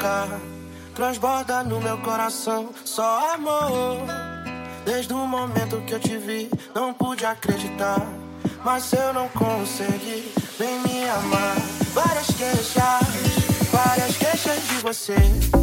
machucar. Transborda no meu coração só amor. Desde o momento que eu te vi, não pude acreditar. Mas eu não consegui, vem me amar. Várias queixas, várias queixas de você.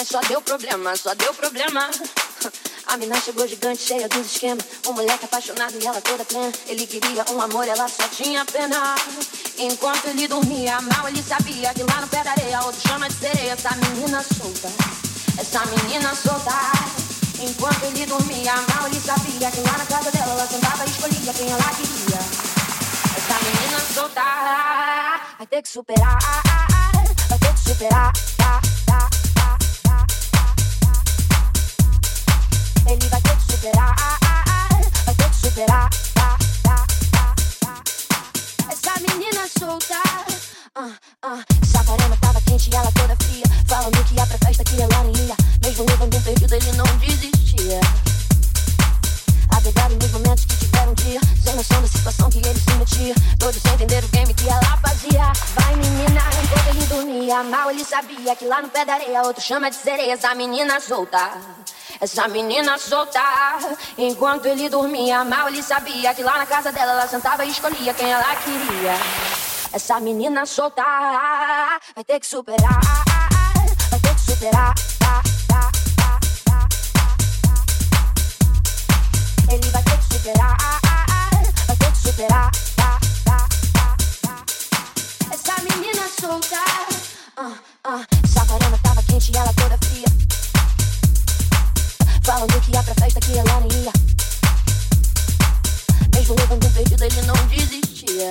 Mas só deu problema, só deu problema. A mina chegou gigante, cheia dos esquemas. Um moleque apaixonado e ela toda plena. Ele queria um amor, ela só tinha pena. Enquanto ele dormia mal, ele sabia que lá no pé da areia, outro chama de sereia. Essa menina solta, essa menina solta. Enquanto ele dormia mal, ele sabia que lá na casa dela, ela sentava e escolhia quem ela queria. Essa menina solta, vai ter que superar, vai ter que superar. Ele vai ter que superar, vai ter que superar. Essa menina solta. Uh. Sacarema tava quente e ela toda fria. Falando que ia pra festa que ela nem ia. Mesmo levando perdido, ele não desistia. Apegado nos momentos que tiveram dia. Sem noção da situação que ele se metia. Todos sem entender o game que ela fazia. Vai menina, enquanto ele dormia. Mal ele sabia que lá no pé da areia, outro chama de sereia. Essa menina solta essa menina solta. Enquanto ele dormia mal, ele sabia que lá na casa dela ela sentava e escolhia quem ela queria. Essa menina solta vai ter que superar, vai ter que superar. Ele vai ter que superar, vai ter que superar. Essa menina solta, uh, uh, Sacarama tava quente e ela toda fria. Falando que ia pra festa que ela nem ia. Mesmo levando um perdido, ele não desistia.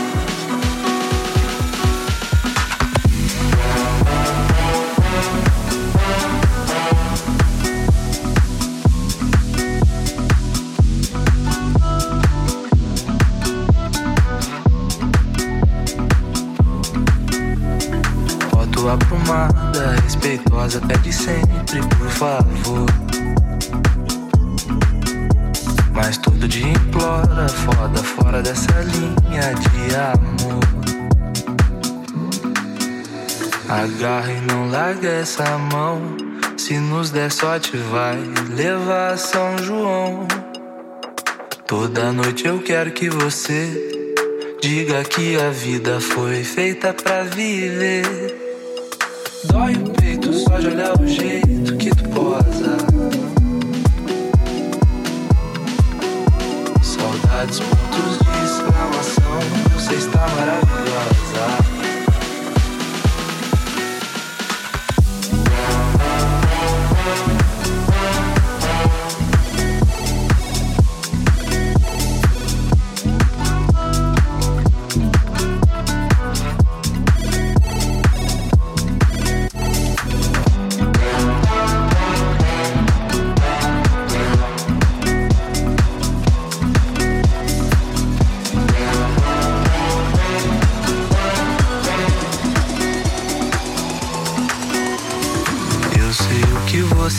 Respeitosa, pede sempre, por favor. Mas todo dia implora, foda fora dessa linha de amor. Agarra e não larga essa mão. Se nos der sorte, vai levar São João. Toda noite eu quero que você diga que a vida foi feita pra viver. Dói o peito só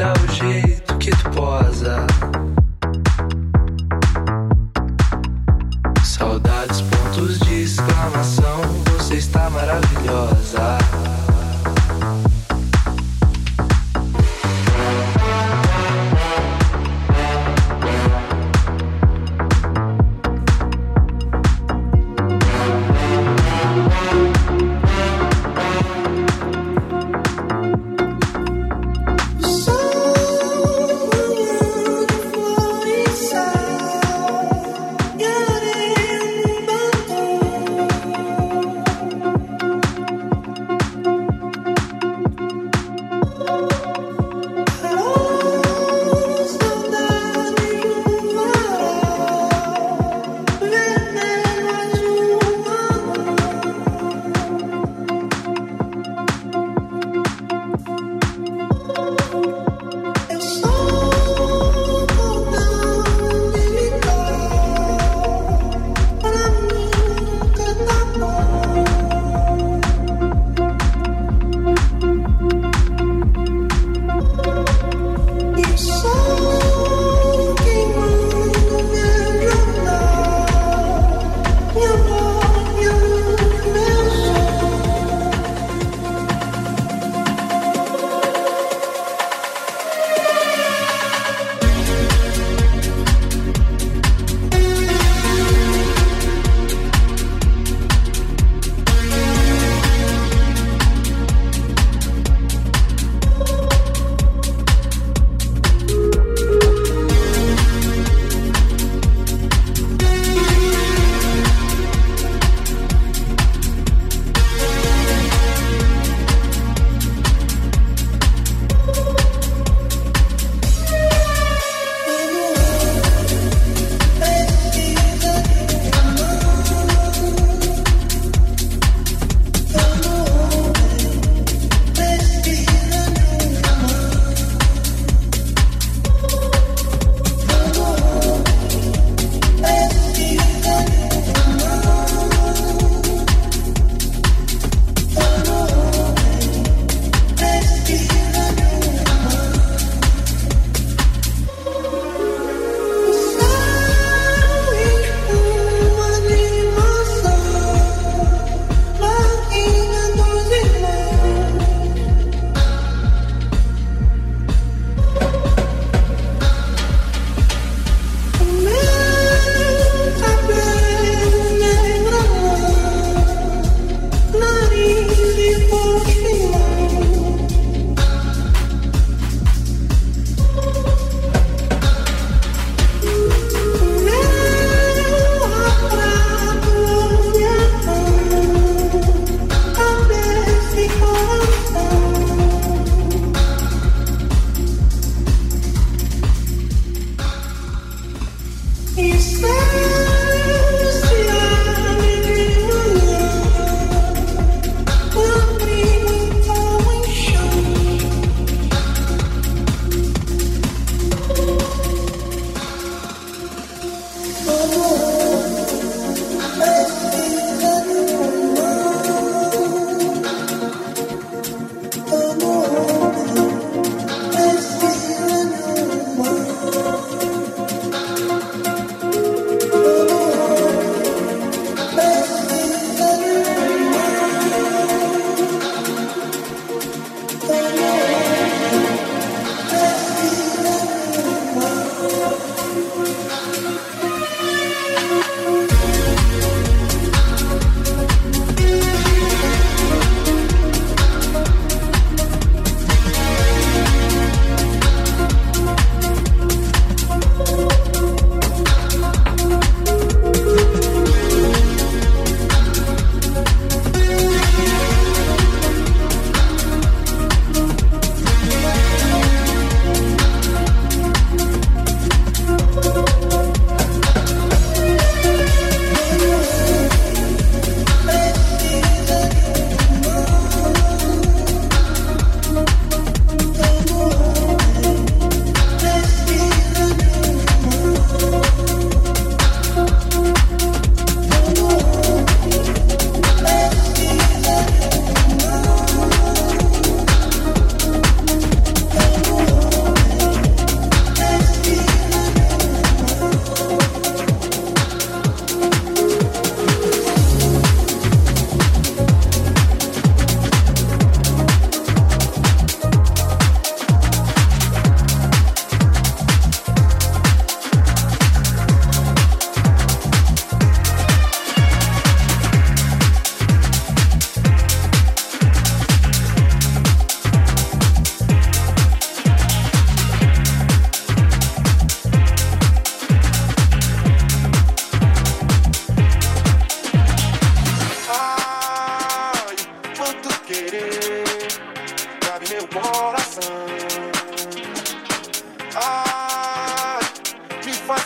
olhar o jeito que tu posa.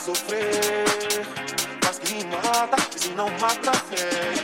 sofrer. Mas que me mata, se não mata, fé.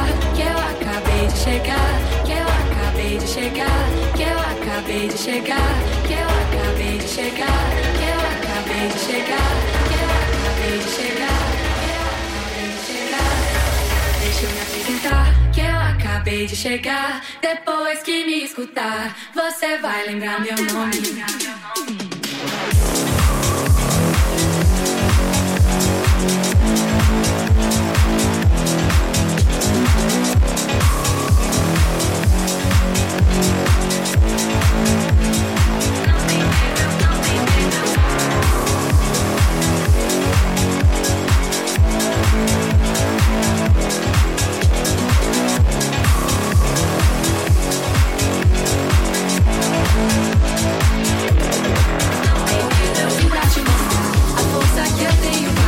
de chegar, que eu acabei de chegar, que eu acabei de chegar, que eu acabei de chegar, que eu acabei de chegar, que eu acabei de chegar, que eu acabei de chegar. Deixa eu me apresentar, que eu acabei de chegar. Depois que me escutar, você vai lembrar meu nome. say you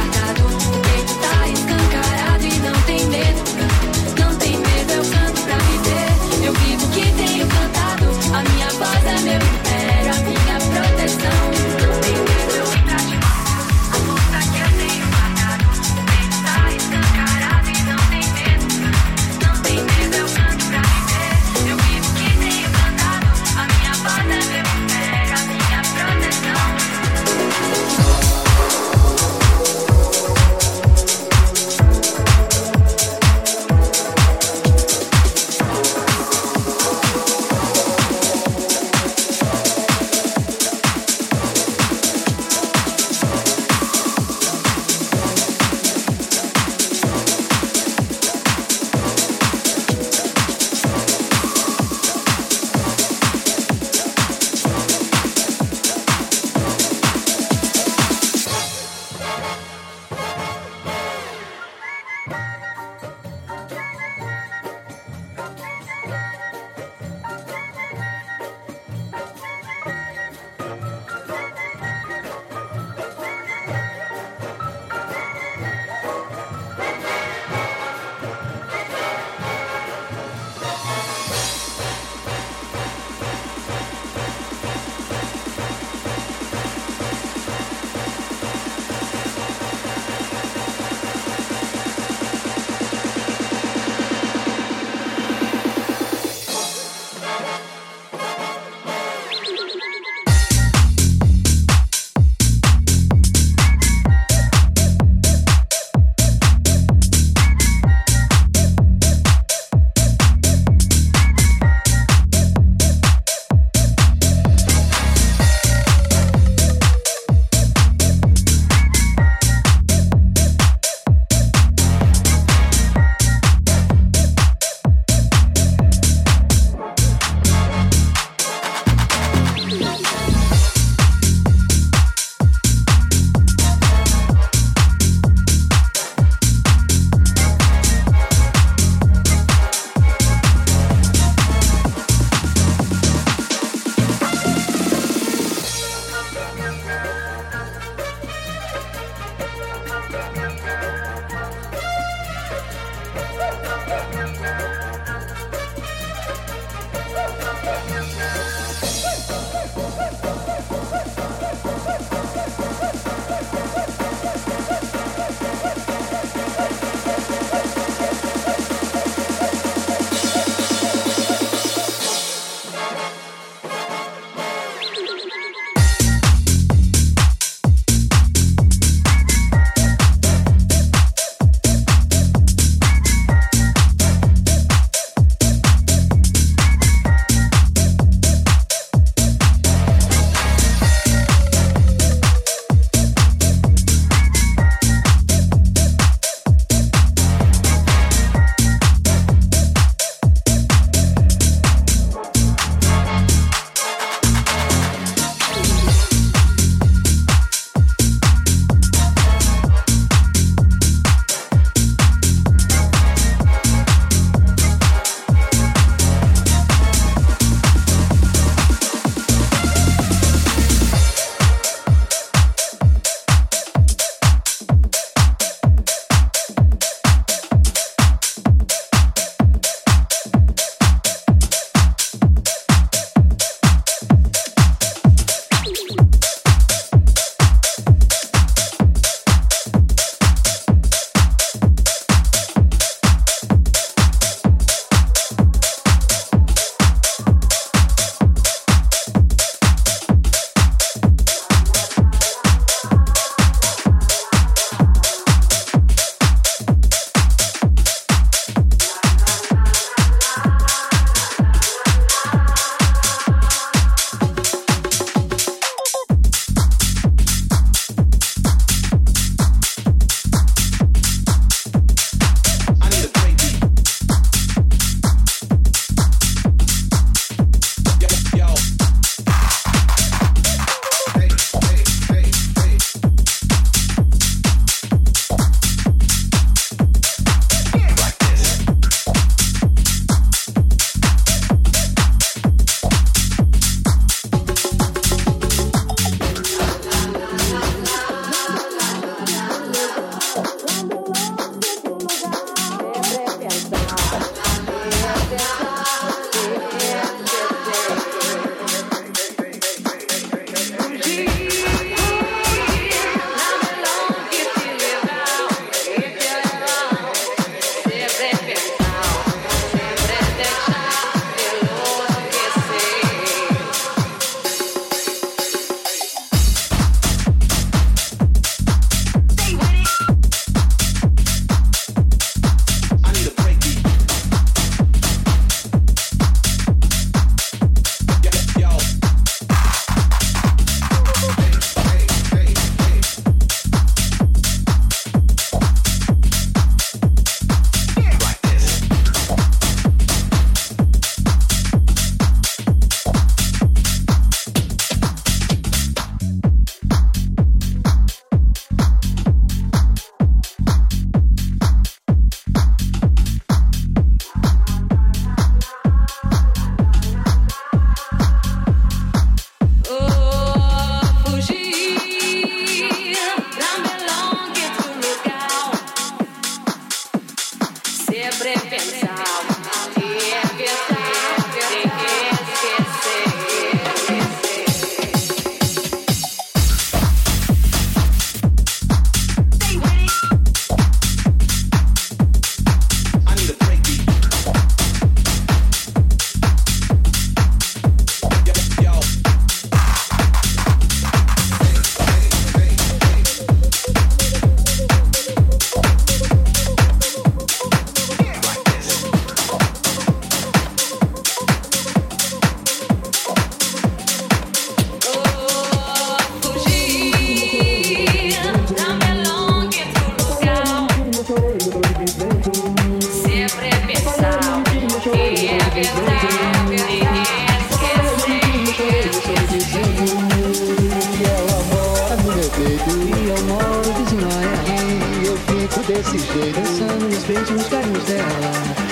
desse jeito, dançando nos beijos, nos carinhos dela.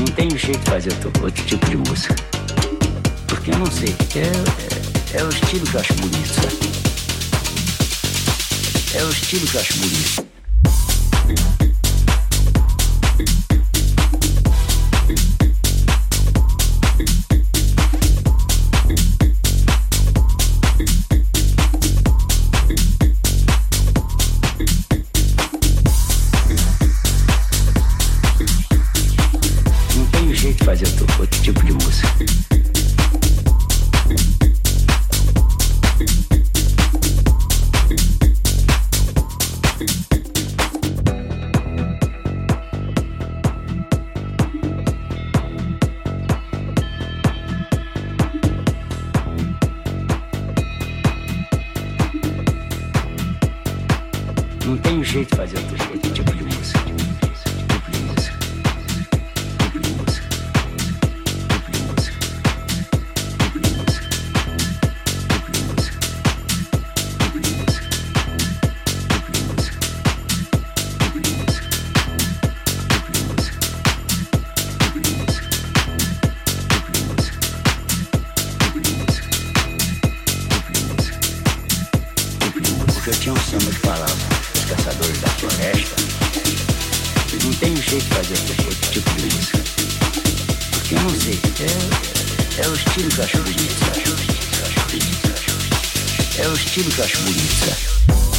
Não tenho jeito de fazer outro, outro tipo de música. Porque eu não sei. É, é, é o estilo que eu acho bonito, sabe? É o estilo que eu acho bonito. É o estilo que eu acho bonito, sabe?